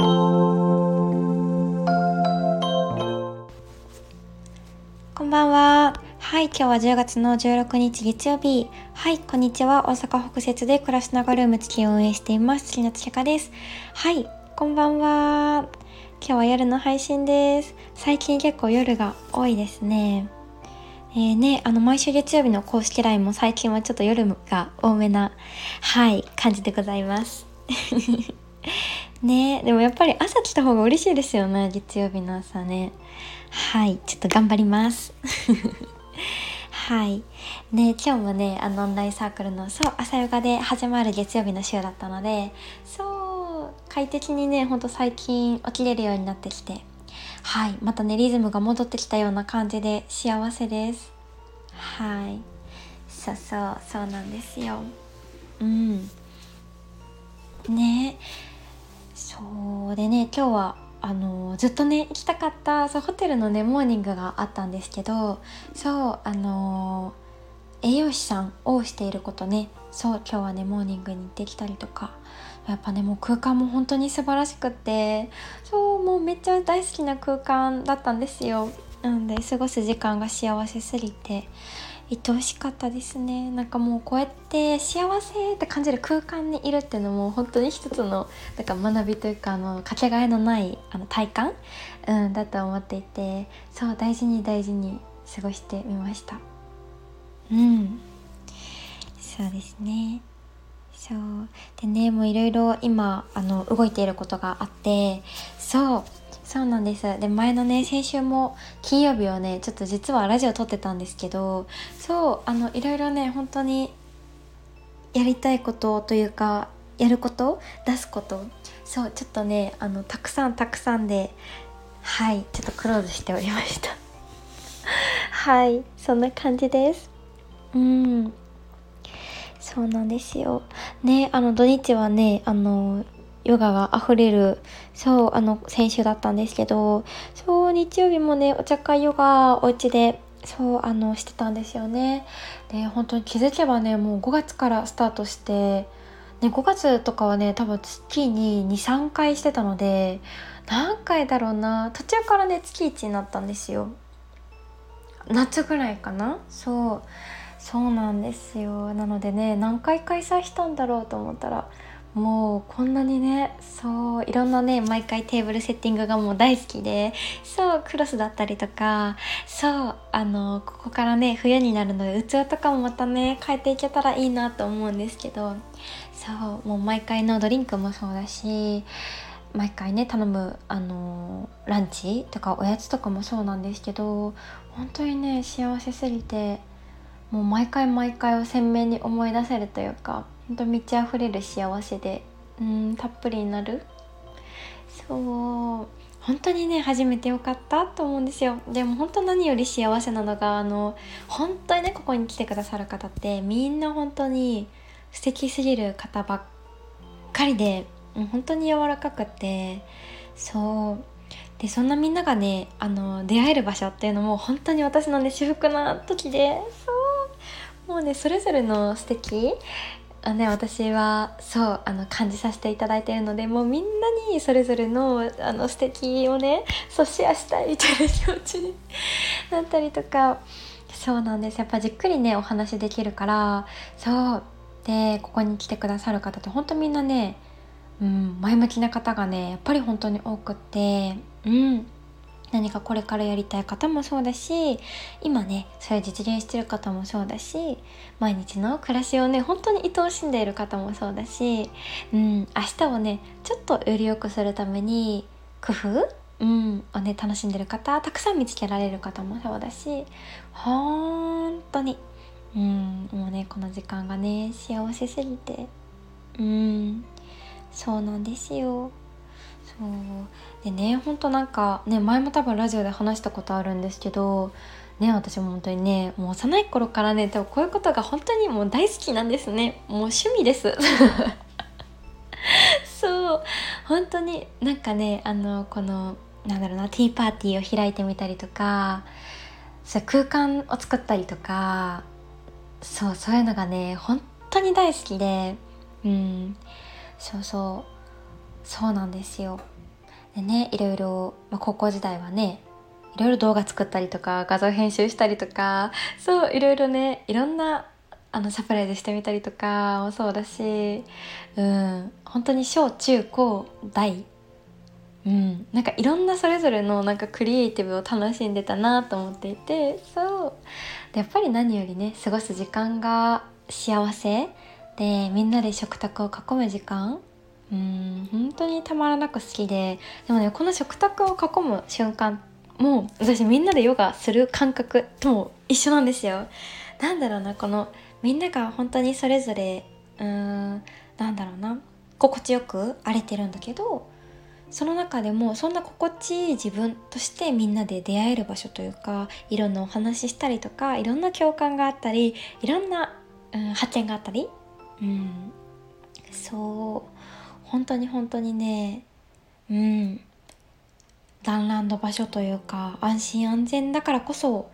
こんばんは。はい、今日は10月の16日月曜日。はい、こんにちは。大阪北節で暮らしながらルーム付きを運営しています。月のつけかです。はい、こんばんは。今日は夜の配信です。最近結構夜が多いですね。えー、ね、あの、毎週月曜日の公式 LINE も最近はちょっと夜が多めな、はい、感じでございます。ねでもやっぱり朝来た方が嬉しいですよね、月曜日の朝ね。はい、ちょっと頑張ります。はい。ね、今日もね、あの、オンラインサークルの、そう、朝ヨガで始まる月曜日の週だったので、そう、快適にね、ほんと最近起きれるようになってきて、はい、またね、リズムが戻ってきたような感じで幸せです。はい。そうそう、そうなんですよ。うん。ねえそうでね、今日はあのずっとね行きたかったそうホテルのねモーニングがあったんですけどそうあの栄養士さんをしていることねそう今日はねモーニングに行ってきたりとかやっぱねもう空間も本当に素晴らしくってそうもうめっちゃ大好きな空間だったんですよ。なので過ごす時間が幸せすぎて愛おしかったですね。なんかもうこうやって幸せって感じる空間にいるっていうのも本当に一つのなんか学びというかあのかけがえのないあの体感、うん、だと思っていてそう大事に大事に過ごしてみました。うん。そうですね。そう。でねもういろいろ今あの動いていることがあってそう。そうなんです。で前のね先週も金曜日はねちょっと実はラジオ撮ってたんですけどそうあのいろいろね本当にやりたいことというかやること出すことそうちょっとねあのたくさんたくさんではいちょっとクローズしておりました。はいそんな感じです。うん。そうなんですよ。ねあの土日はねあのヨガが溢れる、そう、あの、先週だったんですけど、そう、日曜日もね、お茶会ヨガ、お家で、そう、あの、してたんですよね。で、本当に気づけばね、もう5月からスタートして、ね、5月とかはね、多分月に2、3回してたので、何回だろうな、途中からね、月1になったんですよ。夏ぐらいかな？そう。そうなんですよ。なのでね、何回開催したんだろうと思ったら、もうこんなにねそういろんなね毎回テーブルセッティングがもう大好きでそうクロスだったりとかそうあのここからね冬になるので器とかもまたね変えていけたらいいなと思うんですけどそうもう毎回のドリンクもそうだし毎回ね頼むあのランチとかおやつとかもそうなんですけど本当にね幸せすぎてもう毎回毎回を鮮明に思い出せるというかほんと満ち溢れる幸せでうんたっぷりになる。そう。本当にね初めてよかったと思うんですよ。でも本当何より幸せなのがあの本当にねここに来てくださる方ってみんな本当に素敵すぎる方ばっかりで本当に柔らかくてそう。でそんなみんながねあの出会える場所っていうのも本当に私のね至福な時でそう。もうねそれぞれの素敵あね、私はそうあの感じさせていただいているのでもうみんなにそれぞれのあの素敵をねそうシェアしたいみたいな気持ちになったりとかそうなんです。やっぱじっくりねお話できるからそうでここに来てくださる方って本当みんなね、うん、前向きな方がねやっぱり本当に多くってうん。何かこれからやりたい方もそうだし今ねそれ実現してる方もそうだし毎日の暮らしをね本当に愛おしんでいる方もそうだし、うん、明日をねちょっとより良くするために工夫うん、をね楽しんでる方たくさん見つけられる方もそうだし本当にうんもうねこの時間がね幸せすぎてうんそうなんですよ。そう。でねほんとなんかね前も多分ラジオで話したことあるんですけどね私も本当にねもう幼い頃からね多分こういうことが本当にもう大好きなんですね。もう趣味です。そう。本当になんかねあのこのなんだろうなティーパーティーを開いてみたりとかそう空間を作ったりとかそうそういうのがね本当に大好きでうん。そうそう。そうなんですよ。でねいろいろ、まあ、高校時代はねいろいろ動画作ったりとか画像編集したりとかそういろいろねいろんなあのサプライズしてみたりとかもそうだしうん本当に小中高大うんなんかいろんなそれぞれのなんかクリエイティブを楽しんでたなと思っていてそう。でやっぱり何よりね過ごす時間が幸せでみんなで食卓を囲む時間うん本当にたまらなく好きででもねこの食卓を囲む瞬間もう私みんなでヨガする感覚とも一緒なんですよ。なんだろうなこのみんなが本当にそれぞれうーんなんだろうな心地よく荒れてるんだけどその中でもそんな心地いい自分としてみんなで出会える場所というかいろんなお話ししたりとかいろんな共感があったりいろんな、うん、発見があったり、うん、そう。本当に本当にねうん。団らんの場所というか安心安全だからこそ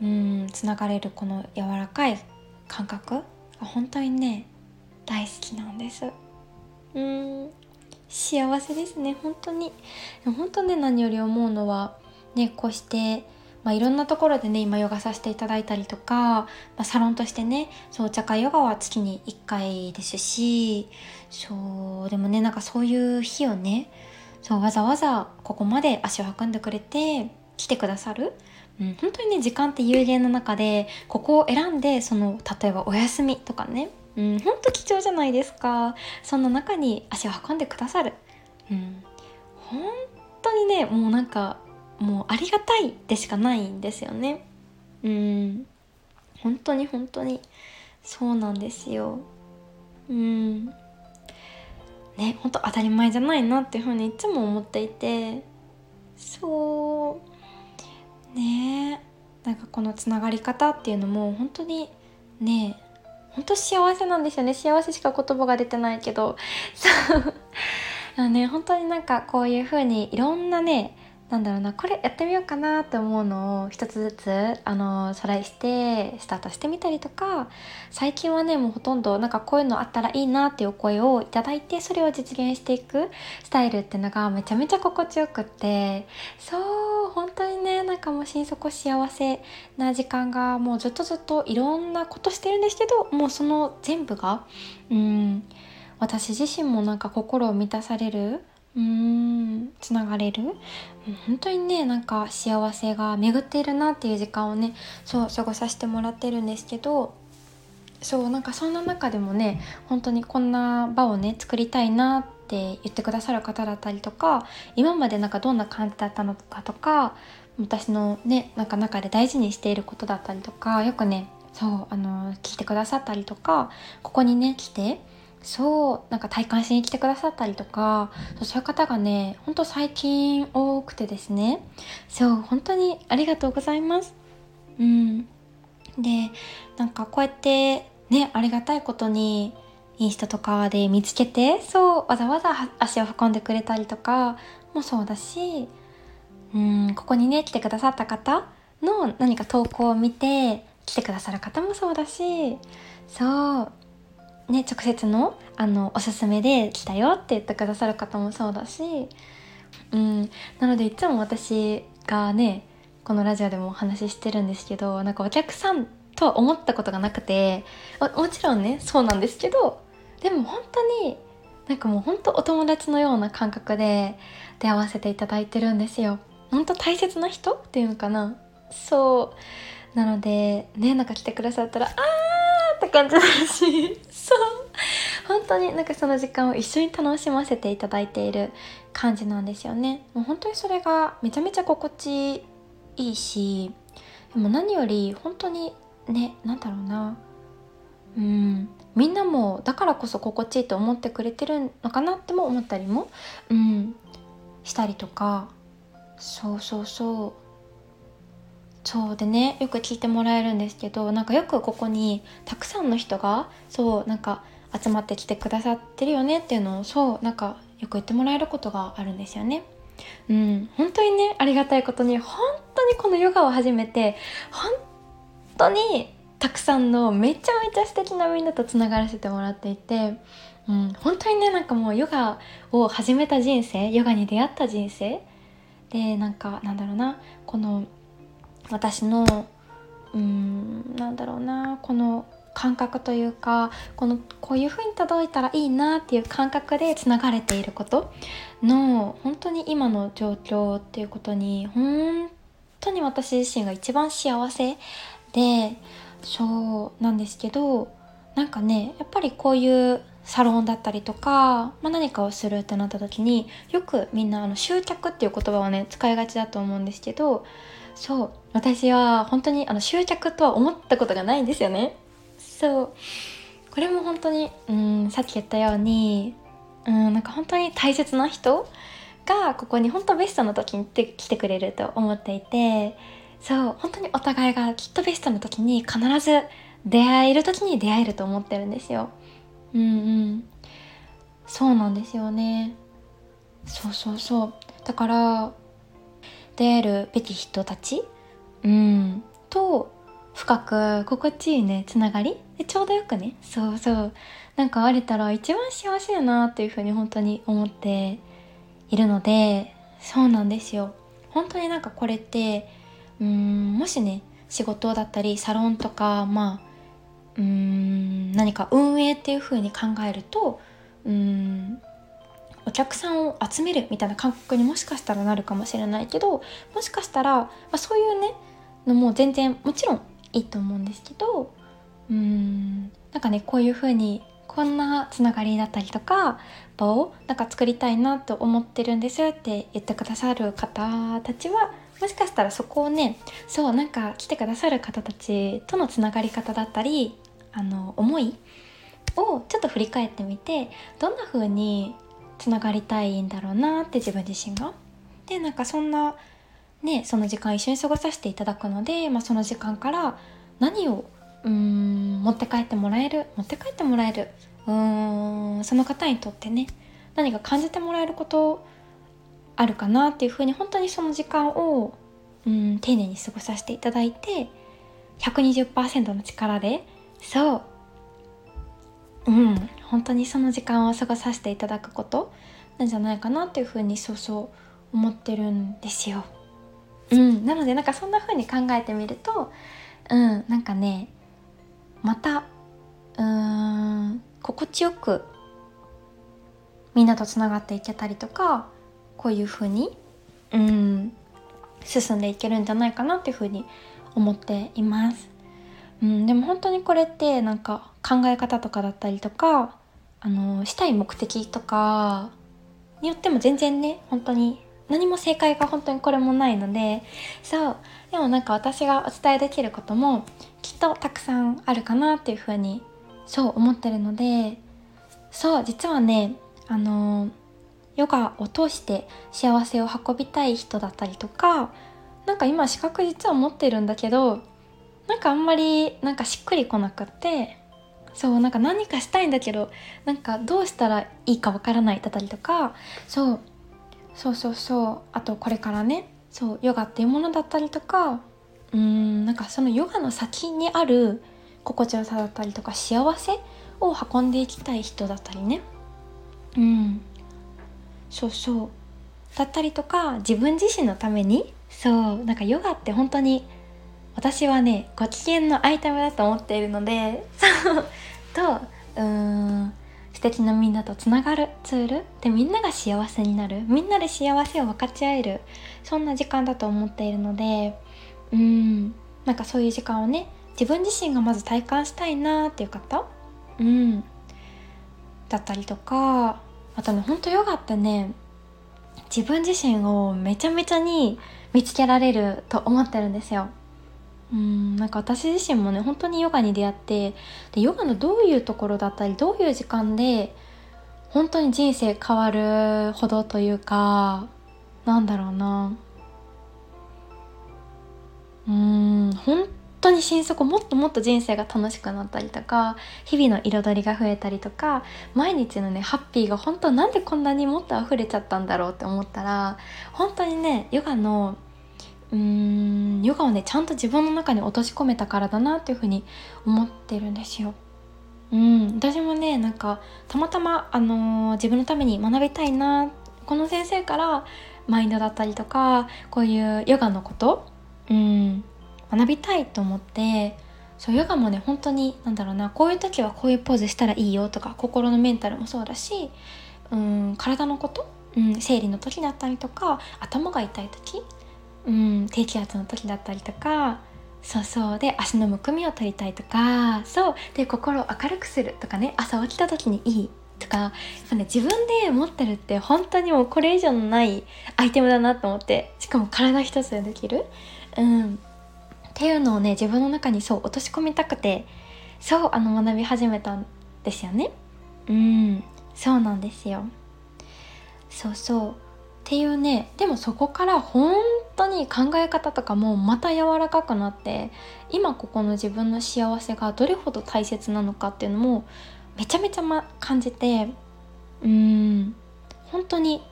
うんつながれるこの柔らかい感覚が本当にね大好きなんです。うん。幸せですね本当に。本当ね何より思うのはねこうしてまあ、いろんなところでね今ヨガさせていただいたりとか、まあ、サロンとしてねそうお茶会ヨガは月に1回ですしそうでもねなんかそういう日をねそうわざわざここまで足を運んでくれて来てくださる、うん、本当にね時間って有限の中でここを選んでその例えばお休みとかねうん、ほんと貴重じゃないですか。そんな中に足を運んでくださる。うん本当にねもうなんかもうありがたいでしかないんですよね。うん。本当に本当にそうなんですよ。うん。ね本当当たり前じゃないなっていうふうにいつも思っていて。そう。ね。なんかこのつながり方っていうのも本当にね本当幸せなんですよね。幸せしか言葉が出てないけど。そう。ね本当になんかこういう風にいろんなねなんだろうなこれやってみようかなって思うのを一つずつあのトライしてスタートしてみたりとか最近はねもうほとんどなんかこういうのあったらいいなっていうお声をいただいてそれを実現していくスタイルってのがめちゃめちゃ心地よくってそう本当にねなんかもう心底幸せな時間がもうずっとずっといろんなことしてるんですけどもうその全部がうん私自身もなんか心を満たされるうん。つながれる？本当にねなんか幸せが巡っているなっていう時間をねそう過ごさせてもらってるんですけどそうなんかそんな中でもね本当にこんな場をね作りたいなって言ってくださる方だったりとか今までなんかどんな感じだったのかとか私のねなんか中で大事にしていることだったりとかよくねそうあの聞いてくださったりとかここにね来てそうなんか体感しに来てくださったりとかそういう方がねほんと最近多くてですね。そう本当にありがとうございます。うん。でなんかこうやってねありがたいことにインスタとかで見つけてそうわざわざ足を運んでくれたりとかもそうだしうんここにね来てくださった方の何か投稿を見て来てくださる方もそうだしそうね、直接のあのおすすめで来たよって言ってくださる方もそうだし、うん、なのでいつも私がねこのラジオでもお話ししてるんですけどなんかお客さんとは思ったことがなくてもちろんねそうなんですけどでも本当になんかもう本当お友達のような感覚で出会わせていただいてるんですよ。本当大切な人っていうのかな。そう。なのでねなんか来てくださったらあーって感じだしそう。本当になんかその時間を一緒に楽しませていただいている感じなんですよね。もう本当にそれがめちゃめちゃ心地いいしでも何より本当にね何だろうな。うん。みんなもだからこそ心地いいと思ってくれてるのかなっても思ったりも、うん、したりとか。そうそうそう。そうでねよく聞いてもらえるんですけどなんかよくここにたくさんの人がそうなんか集まってきてくださってるよねっていうのをそうなんかよく言ってもらえることがあるんですよね。うん、本当にねありがたいことに本当にこのヨガを始めて本当にたくさんのめちゃめちゃ素敵なみんなとつながらせてもらっていてうん、本当にねなんかもうヨガを始めた人生ヨガに出会った人生でなんかなんだろうなこの私のうんなんだろうなこの感覚というかこのこういう風に届いたらいいなっていう感覚でつながれていることの本当に今の状況っていうことに本当に私自身が一番幸せでそうなんですけどなんかねやっぱりこういうサロンだったりとか、まあ、何かをするってなった時によくみんなあの執着っていう言葉をね使いがちだと思うんですけどそう私は本当にあの執着とは思ったことがないんですよね。そう。これも本当にうんさっき言ったようにうんなんか本当に大切な人がここに本当ベストの時に来てくれると思っていてそう本当にお互いがきっとベストの時に必ず出会える時に出会えると思ってるんですよ。うんうん。そうなんですよね。そうそうそう。だから出るべき人たち？うん。と深く心地いいねつながり？でちょうどよくね。そうそう。なんかあれたら一番幸せやなっていうふうに本当に思っているのでそうなんですよ。本当になんかこれってうんもしね仕事だったりサロンとかまあうん何か運営っていう風に考えるとうんお客さんを集めるみたいな感覚にもしかしたらなるかもしれないけどもしかしたら、まあ、そういうねのも全然もちろんいいと思うんですけどうーんなんかねこういう風にこんなつながりだったりとか場をなんか作りたいなと思ってるんですって言ってくださる方たちはもしかしたらそこをねそうなんか来てくださる方たちとのつながり方だったりあの思いをちょっと振り返ってみてどんな風につながりたいんだろうなって自分自身が。でなんかそんなねその時間一緒に過ごさせていただくので、まあ、その時間から何をうん持って帰ってもらえる持って帰ってもらえるうんその方にとってね何か感じてもらえることあるかなっていうふうに本当にその時間をうん丁寧に過ごさせていただいて120%の力でそううん本当にその時間を過ごさせていただくことなんじゃないかなっていうふうにそうそう思ってるんですよ。うん、なのでなんかそんな風に考えてみるとうんなんかねまたうーん心地よくみんなとつながっていけたりとかこういう風にうん進んでいけるんじゃないかなっていう風に思っています。うん、でも本当にこれってなんか考え方とかだったりとかあのしたい目的とかによっても全然ね本当に何も正解が本当にこれもないのでそうでもなんか私がお伝えできることもきっとたくさんあるかなっていうふうにそう思ってるのでそう実はねあのヨガを通して幸せを運びたい人だったりとかなんか今資格実は持ってるんだけどなんかあんまりなんかしっくりこなくてそうなんか何かしたいんだけどなんかどうしたらいいかわからないだったりとかそうそうそうそうあとこれからねそうヨガっていうものだったりとかうーんなんかそのヨガの先にある心地よさだったりとか幸せを運んでいきたい人だったりね。うん。そうそう。だったりとか自分自身のためにそうなんかヨガって本当に私はねご機嫌のアイテムだと思っているのでそうとうーん素敵なみんなとつながるツール？でみんなが幸せになる？みんなで幸せを分かち合えるそんな時間だと思っているのでうんなんかそういう時間をね自分自身がまず体感したいなっていう方？うんだったりとかあとねほんとヨガってね自分自身をめちゃめちゃに見つけられると思ってるんですよ。うんなんか私自身もね本当にヨガに出会ってでヨガのどういうところだったりどういう時間で本当に人生変わるほどというかなんだろうな。うん本当に心底もっともっと人生が楽しくなったりとか日々の彩りが増えたりとか毎日のねハッピーが本当なんでこんなにもっと溢れちゃったんだろうって思ったら本当にねヨガのうーんヨガをねちゃんと自分の中に落とし込めたからだなっていうふうに思ってるんですよ。うん、私もねなんかたまたま、あのー、自分のために学びたいなこの先生からマインドだったりとかこういうヨガのこと、うん、学びたいと思ってそうヨガもね本当に何だろうなこういう時はこういうポーズしたらいいよとか心のメンタルもそうだし、うん、体のこと、うん、生理の時だったりとか頭が痛い時、うん、低気圧の時だったりとかそうそうで足のむくみを取りたいとかそうで心を明るくするとかね朝起きた時にいいとかやっぱね自分で持ってるって本当にもうこれ以上のないアイテムだなと思ってしかも体一つでできる。うん。っていうのをね自分の中にそう落とし込みたくてそうあの学び始めたんですよね。うん。そうなんですよ。そうそう。っていうねでもそこから本当に考え方とかもまた柔らかくなって今ここの自分の幸せがどれほど大切なのかっていうのもめちゃめちゃ、ま、感じてうーん本当に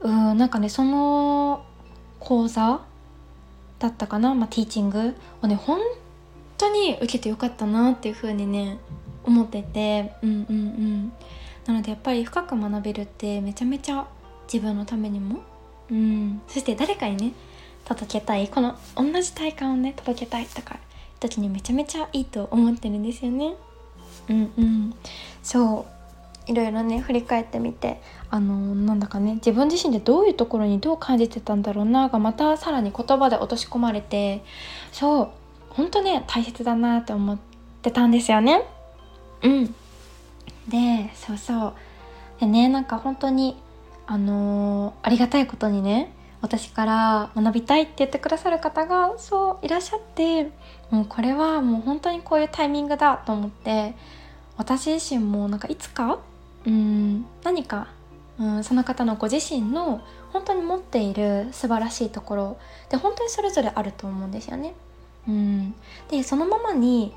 うんなんかねその講座だったかな、まあ、ティーチングをね本当に受けてよかったなっていう風にね思っててうんうんうん。なのでやっぱり深く学べるってめちゃめちゃ自分のためにも？うん。そして誰かにね届けたいこの同じ体感をね届けたいとか時にめちゃめちゃいいと思ってるんですよね。うんうん。そう。いろいろね振り返ってみてあのなんだかね自分自身でどういうところにどう感じてたんだろうながまたさらに言葉で落とし込まれてそう。本当ね大切だなって思ってたんですよね。うん。でそうそう。でねなんか本当にあのー、ありがたいことにね私から学びたいって言ってくださる方がそういらっしゃってもうこれはもう本当にこういうタイミングだと思って私自身もなんかいつかうん何かうんその方のご自身の本当に持っている素晴らしいところで本当にそれぞれあると思うんですよね。うん、でそのままに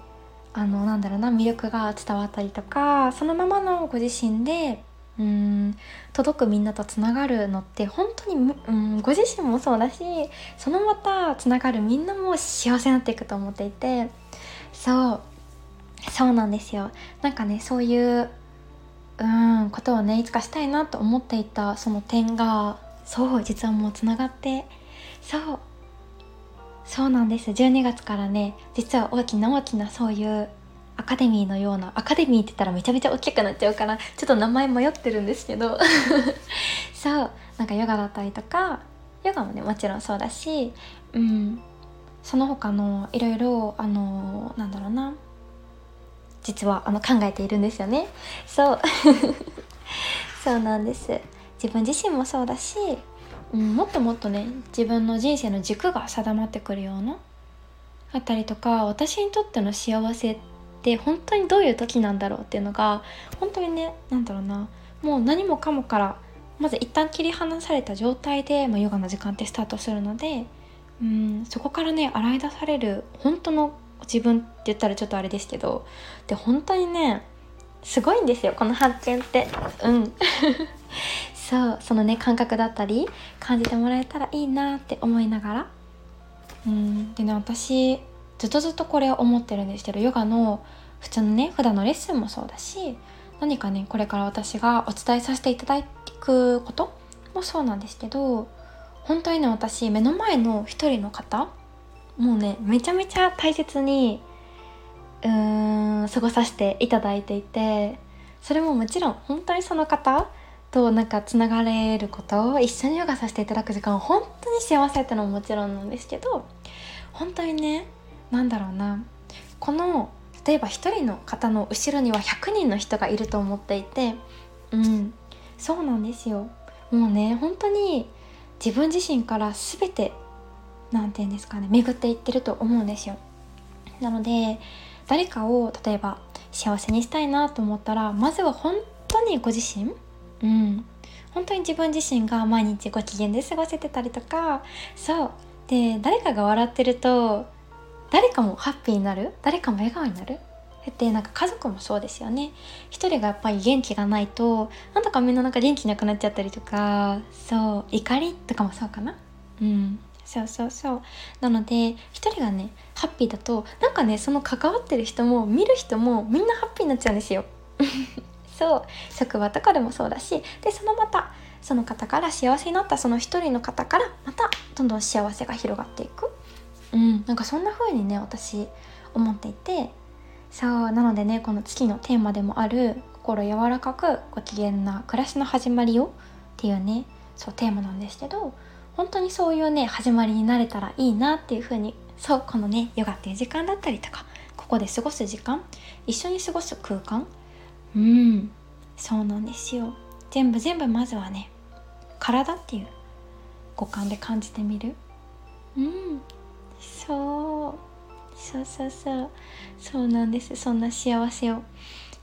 あのなんだろうな魅力が伝わったりとかそのままのご自身でうん。届くみんなとつながるのって本当に、うん、ご自身もそうだしそのまたつながるみんなも幸せになっていくと思っていて。そう。そうなんですよ。なんかねそういううんことをねいつかしたいなと思っていたその点がそう実はもうつながって。そう。そうなんです。12月からね実は大きな大きなそういうアカデミーのようなアカデミーって言ったらめちゃめちゃ大きくなっちゃうからちょっと名前迷ってるんですけど。そうなんかヨガだったりとかヨガもねもちろんそうだしうんその他のいろいろあのなんだろうな。実はあの考えているんですよね。そう。そうなんです。自分自身もそうだし、うん、もっともっとね自分の人生の軸が定まってくるようなあったりとか私にとっての幸せってって本当にどういう時なんだろうっていうのが本当にね何だろうな。もう何もかもからまず一旦切り離された状態で、まあ、ヨガの時間ってスタートするのでうんそこからね洗い出される本当の自分って言ったらちょっとあれですけどで本当にねすごいんですよこの発見って。うん。そうそのね感覚だったり感じてもらえたらいいなって思いながら。うんでね私ずっとずっとこれを思ってるんですけどヨガの普通のね普段のレッスンもそうだし何かねこれから私がお伝えさせていただくこともそうなんですけど本当にね私目の前の一人の方もうねめちゃめちゃ大切にうーん過ごさせていただいていてそれももちろん本当にその方となんかつながれることを一緒にヨガさせていただく時間本当に幸せってのももちろんなんですけど本当にねなんだろうな。この例えば1人の方の後ろには100人の人がいると思っていてうんそうなんですよ。もうね本当に自分自身から全て何て言うんですかね巡っていってると思うんですよ。なので誰かを例えば幸せにしたいなと思ったらまずは本当にご自身うん本当に自分自身が毎日ご機嫌で過ごせてたりとかそう。で誰かが笑ってると誰かもハッピーになる？誰かも笑顔になる？ってなんか家族もそうですよね。一人がやっぱり元気がないとなんだかみんななんか元気なくなっちゃったりとかそう怒りとかもそうかな？うん。そうそうそう。なので一人がねハッピーだとなんかねその関わってる人も見る人もみんなハッピーになっちゃうんですよ。そう。職場とかでもそうだしでそのまたその方から幸せになったその一人の方からまたどんどん幸せが広がっていく。うん。なんかそんな風にね私思っていてそうなのでねこの月のテーマでもある心柔らかくご機嫌な暮らしの始まりをっていうねそうテーマなんですけど本当にそういうね始まりになれたらいいなっていう風にそうこのねヨガっていう時間だったりとかここで過ごす時間一緒に過ごす空間うんそうなんですよ。全部全部まずはね体っていう五感で感じてみる。うん。そうそうそうそうそうなんです。そんな幸せを。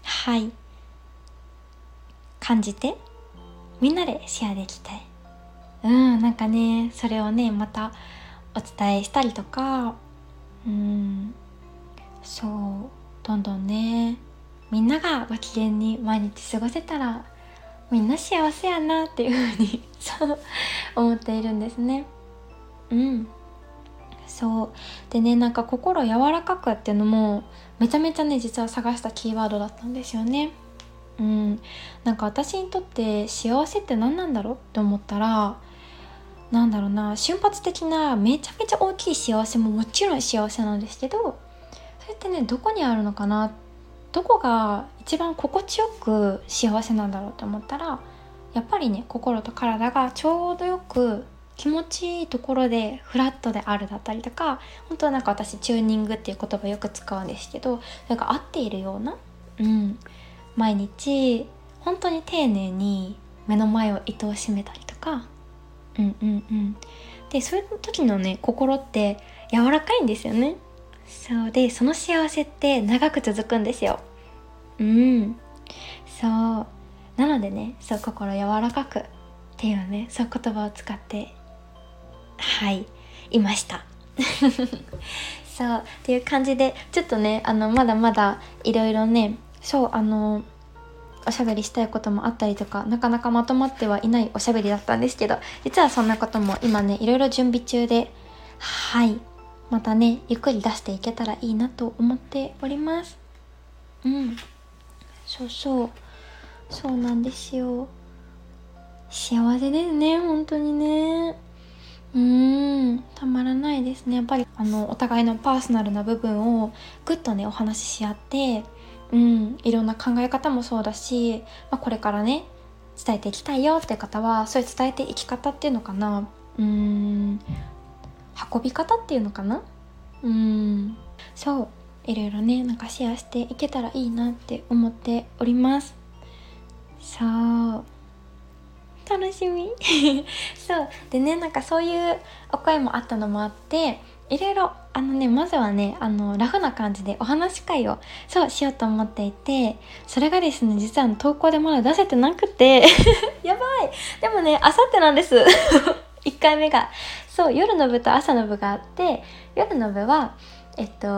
はい。感じてみんなでシェアできたい。うんなんかねそれをねまたお伝えしたりとか。うん。そう。どんどんねみんながご機嫌に毎日過ごせたらみんな幸せやなっていうふうにそう思っているんですね。うん。そう。でねなんか心柔らかくっていうのもめちゃめちゃね実は探したキーワードだったんですよね。うん。なんか私にとって幸せって何なんだろうって思ったらなんだろうな瞬発的なめちゃめちゃ大きい幸せももちろん幸せなんですけどそれってねどこにあるのかなどこが一番心地よく幸せなんだろうと思ったらやっぱりね心と体がちょうどよく気持ちいいところでフラットであるだったりとか本当はなんか私チューニングっていう言葉よく使うんですけどそれが合っているような、うん、毎日本当に丁寧に目の前を糸を締めたりとかうんうんうん。でそういう時のね心って柔らかいんですよね。そう。でその幸せって長く続くんですよ。うん。そう。なのでねそう心柔らかくっていうねそう言葉を使ってはいいました。そうっていう感じでちょっとねあのまだまだいろいろねそうあのおしゃべりしたいこともあったりとかなかなかまとまってはいないおしゃべりだったんですけど実はそんなことも今ねいろいろ準備中ではいまたねゆっくり出していけたらいいなと思っております。うん。そうそう。そうなんですよ。幸せですね本当にね。うーん。たまらないですね。やっぱりあのお互いのパーソナルな部分をぐっとねお話しし合ってうん、いろんな考え方もそうだし、まあ、これからね伝えていきたいよって方はそういう伝えていき方っていうのかな。うーん。運び方っていうのかな。うん。そう。いろいろねなんかシェアしていけたらいいなって思っております。そう楽しみ。そう。でねなんかそういうお声もあったのもあっていろいろあのねまずはねあのラフな感じでお話し会をそうしようと思っていてそれがですね実は投稿でまだ出せてなくて。やばい。でもねあさってなんです。1回目が。そう夜の部と朝の部があって夜の部はえっと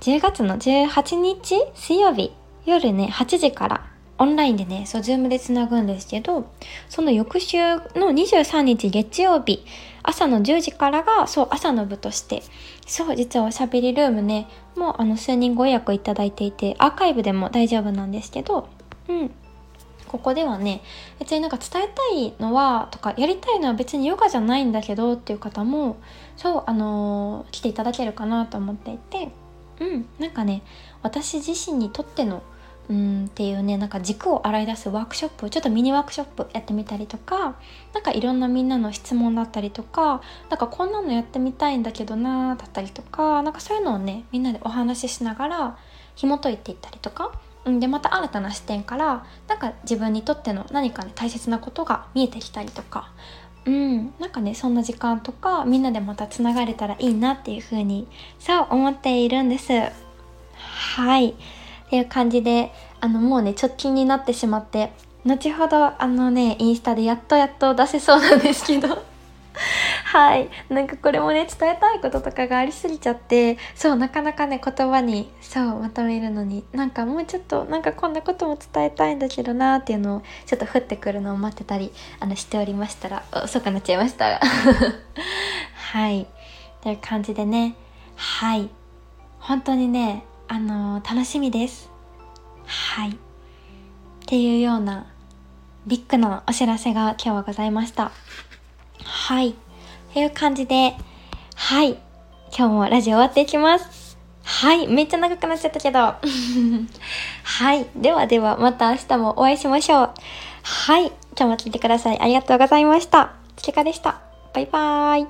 10月の18日水曜日夜ね8時からオンラインでねそうズームでつなぐんですけどその翌週の23日月曜日朝の10時からがそう朝の部としてそう実はおしゃべりルームねもうあの数人ご予約いただいていてアーカイブでも大丈夫なんですけどうん。ここではね別になんか伝えたいのはとかやりたいのは別にヨガじゃないんだけどっていう方もそうあのー、来ていただけるかなと思っていてうん。なんかね私自身にとってのうんっていうねなんか軸を洗い出すワークショップちょっとミニワークショップやってみたりとか何かいろんなみんなの質問だったりとかなんかこんなのやってみたいんだけどなだったりとかなんかそういうのをねみんなでお話ししながら紐解いていったりとかうんでまた新たな視点からなんか自分にとっての何かね大切なことが見えてきたりとかうんなんかねそんな時間とかみんなでまたつながれたらいいなっていうふうにそう思っているんですはい。っていう感じであのもうね直近になってしまって後ほどあのねインスタでやっとやっと出せそうなんですけど。はい。なんかこれもね伝えたいこととかがありすぎちゃってそうなかなかね言葉にそうまとめるのになんかもうちょっとなんかこんなことも伝えたいんだけどなっていうのをちょっと降ってくるのを待ってたりあのしておりましたら遅くなっちゃいました。はい。という感じでね。はい。本当にねあの、楽しみです。はい。っていうようなビッグなお知らせが今日はございました。はい。という感じではい。今日もラジオ終わっていきます。はい。めっちゃ長くなっちゃったけど。はい。ではではまた明日もお会いしましょう。はい。今日も聞いてください。ありがとうございました。つけかでした。バイバーイ。